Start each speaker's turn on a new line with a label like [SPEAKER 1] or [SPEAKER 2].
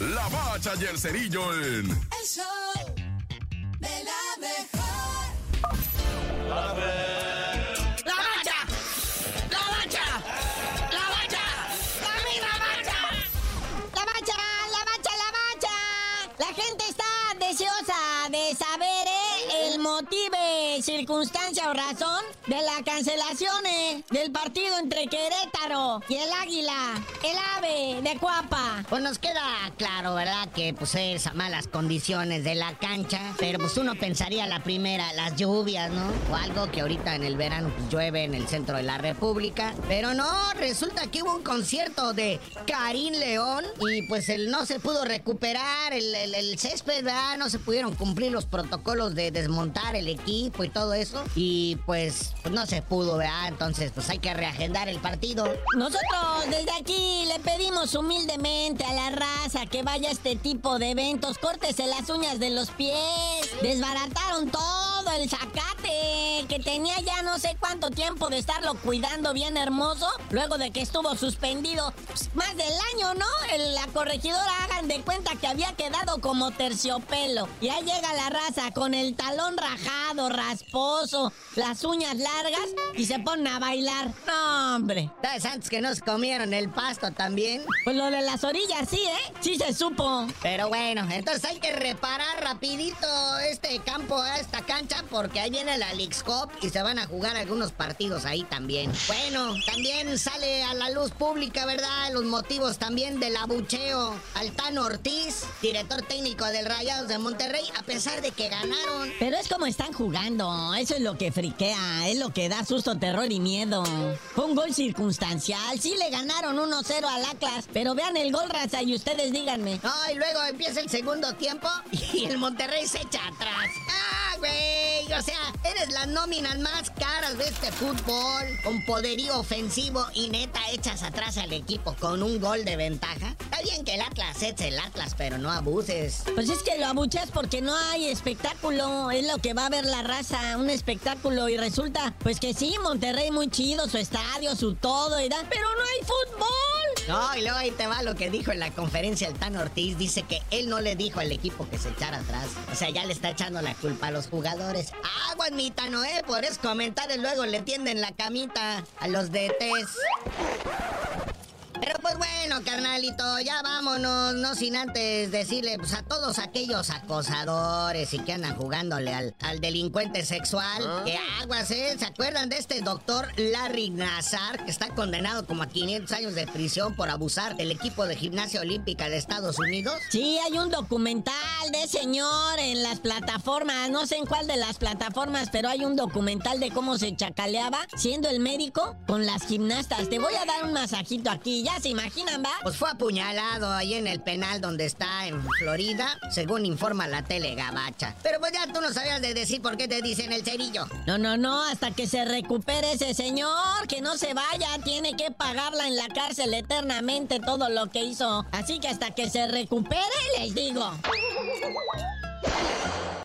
[SPEAKER 1] La Bacha y el Cerillo en...
[SPEAKER 2] El show
[SPEAKER 3] el motivo, circunstancia o razón de la cancelación eh, del partido entre Querétaro y el Águila, el ave de Cuapa.
[SPEAKER 4] Pues nos queda claro, ¿verdad? Que pues es a malas condiciones de la cancha. Pero pues uno pensaría la primera, las lluvias, ¿no? O algo que ahorita en el verano pues, llueve en el centro de la República. Pero no, resulta que hubo un concierto de Karim León y pues él no se pudo recuperar el, el- el césped, ¿verdad? No se pudieron cumplir los protocolos de desmontar el equipo y todo eso. Y pues, pues no se pudo, ¿verdad? Entonces pues hay que reagendar el partido.
[SPEAKER 3] Nosotros desde aquí le pedimos humildemente a la raza que vaya a este tipo de eventos. Córtese las uñas de los pies. Desbarataron todo el zacate que tenía ya no sé cuánto tiempo de estarlo cuidando bien hermoso. Luego de que estuvo suspendido pues, más del año, ¿no? La corregidora hagan de cuenta que había quedado como terciopelo. Y ahí llega la raza con el talón rajado, rasposo, las uñas largas y se ponen a bailar. No, hombre.
[SPEAKER 4] ¿Sabes antes que nos comieron el pasto también?
[SPEAKER 3] Pues lo de las orillas sí, ¿eh? Sí se supo.
[SPEAKER 4] Pero bueno, entonces hay que reparar rapidito este campo, esta cancha, porque ahí viene la Leagues Cup y se van a jugar algunos partidos ahí también. Bueno, también sale a la luz pública, ¿verdad? Los motivos también del abucheo al Tano Ortiz, director técnico del Rayados de Monterrey, a pesar de que ganaron.
[SPEAKER 3] Pero es como están jugando. Eso es lo que friquea. Es lo que da susto, terror y miedo. Fue un gol circunstancial. Sí le ganaron 1-0 al Atlas. Pero vean el gol, raza, y ustedes díganme.
[SPEAKER 4] No, y luego empieza el segundo tiempo y el Monterrey se echa atrás. ¡Ah, güey! O sea, eres las nóminas más caras de este fútbol. Con poderío ofensivo y neta echas atrás al equipo con un gol de ventaja. Está bien que el Atlas es el Atlas, pero no abuses.
[SPEAKER 3] Pues es que lo abucheas porque no hay espectáculo. Es lo que va a ver la raza, un espectáculo. Y resulta, pues que sí, Monterrey muy chido, su estadio, su todo, da, pero no hay fútbol.
[SPEAKER 4] No, y luego ahí te va lo que dijo en la conferencia el Tan Ortiz. Dice que él no le dijo al equipo que se echara atrás. O sea, ya le está echando la culpa a los jugadores. Aguas, mi Tano. Por esos comentarios luego le tienden la camita a los DTs. Pues bueno, carnalito, ya vámonos, no sin antes decirle pues, a todos aquellos acosadores y que andan jugándole al, al delincuente sexual, que aguas, ¿eh? ¿Se acuerdan de este doctor Larry Nazar, que está condenado como a 500 años de prisión por abusar del equipo de gimnasia olímpica de Estados Unidos?
[SPEAKER 3] Sí, hay un documental de señor en las plataformas, no sé en cuál de las plataformas, pero hay un documental de cómo se chacaleaba siendo el médico con las gimnastas. Te voy a dar un masajito aquí, ya se imaginan, ¿va?
[SPEAKER 4] Pues fue apuñalado ahí en el penal donde está en Florida, según informa la tele gabacha. Pero pues ya tú no sabías de decir por qué te dicen el cerillo.
[SPEAKER 3] No, no, no, hasta que se recupere ese señor, que no se vaya, tiene que pagarla en la cárcel eternamente todo lo que hizo. Así que hasta que se recupere, les digo.